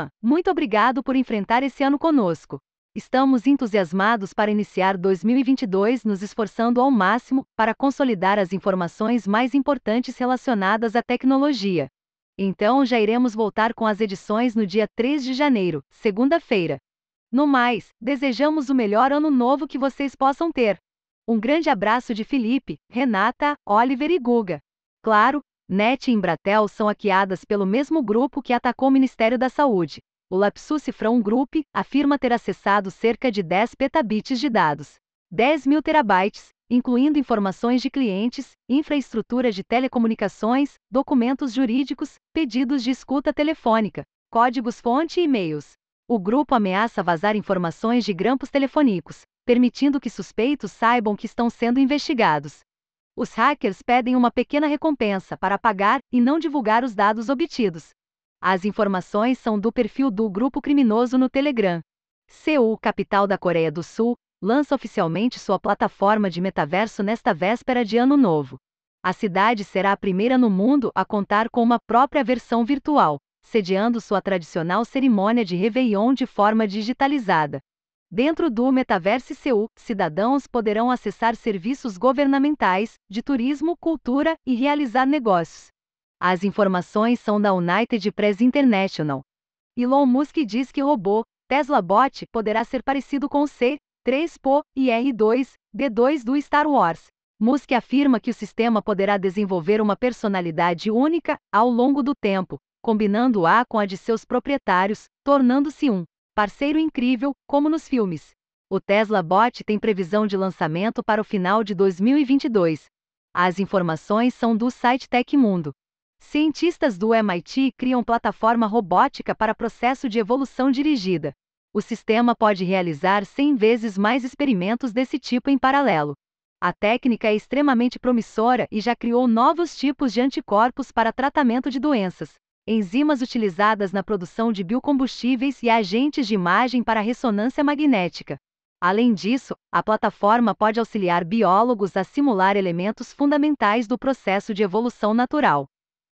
Turma, muito obrigado por enfrentar esse ano conosco. Estamos entusiasmados para iniciar 2022 nos esforçando ao máximo para consolidar as informações mais importantes relacionadas à tecnologia. Então já iremos voltar com as edições no dia 3 de janeiro, segunda-feira. No mais, desejamos o melhor ano novo que vocês possam ter. Um grande abraço de Felipe, Renata, Oliver e Guga. Claro, NET e Embratel são hackeadas pelo mesmo grupo que atacou o Ministério da Saúde. O Lapsus Cifrão Group afirma ter acessado cerca de 10 petabits de dados. 10 mil terabytes, incluindo informações de clientes, infraestrutura de telecomunicações, documentos jurídicos, pedidos de escuta telefônica, códigos-fonte e e-mails. O grupo ameaça vazar informações de grampos telefônicos, permitindo que suspeitos saibam que estão sendo investigados. Os hackers pedem uma pequena recompensa para pagar e não divulgar os dados obtidos. As informações são do perfil do grupo criminoso no Telegram. Seul, capital da Coreia do Sul, lança oficialmente sua plataforma de metaverso nesta véspera de Ano Novo. A cidade será a primeira no mundo a contar com uma própria versão virtual, sediando sua tradicional cerimônia de Réveillon de forma digitalizada. Dentro do Metaverse Seul, cidadãos poderão acessar serviços governamentais, de turismo, cultura e realizar negócios. As informações são da United Press International. Elon Musk diz que robô Tesla Bot poderá ser parecido com o C-3PO e R2-D2 do Star Wars. Musk afirma que o sistema poderá desenvolver uma personalidade única ao longo do tempo, combinando-a com a de seus proprietários, tornando-se um parceiro incrível, como nos filmes. O Tesla Bot tem previsão de lançamento para o final de 2022. As informações são do site Tecmundo. Cientistas do MIT criam plataforma robótica para processo de evolução dirigida. O sistema pode realizar 100 vezes mais experimentos desse tipo em paralelo. A técnica é extremamente promissora e já criou novos tipos de anticorpos para tratamento de doenças enzimas utilizadas na produção de biocombustíveis e agentes de imagem para ressonância magnética. Além disso, a plataforma pode auxiliar biólogos a simular elementos fundamentais do processo de evolução natural.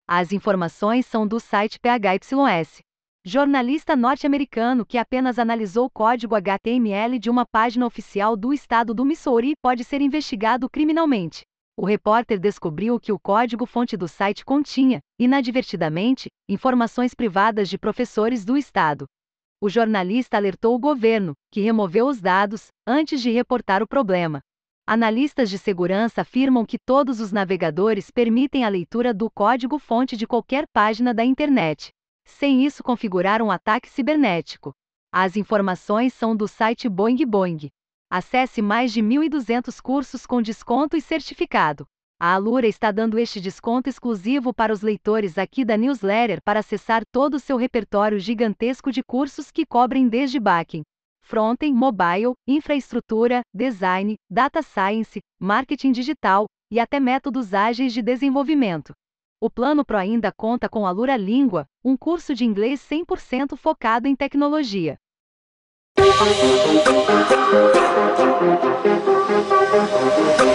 As informações são do site PHYS. Jornalista norte-americano que apenas analisou o código HTML de uma página oficial do estado do Missouri pode ser investigado criminalmente o repórter descobriu que o código-fonte do site continha, inadvertidamente, informações privadas de professores do Estado. O jornalista alertou o governo, que removeu os dados, antes de reportar o problema. Analistas de segurança afirmam que todos os navegadores permitem a leitura do código-fonte de qualquer página da internet. Sem isso configurar um ataque cibernético. As informações são do site Boing Boing. Acesse mais de 1.200 cursos com desconto e certificado. A Alura está dando este desconto exclusivo para os leitores aqui da newsletter para acessar todo o seu repertório gigantesco de cursos que cobrem desde backing, frontend, mobile, infraestrutura, design, data science, marketing digital e até métodos ágeis de desenvolvimento. O Plano Pro ainda conta com Alura Língua, um curso de inglês 100% focado em tecnologia. Thank you.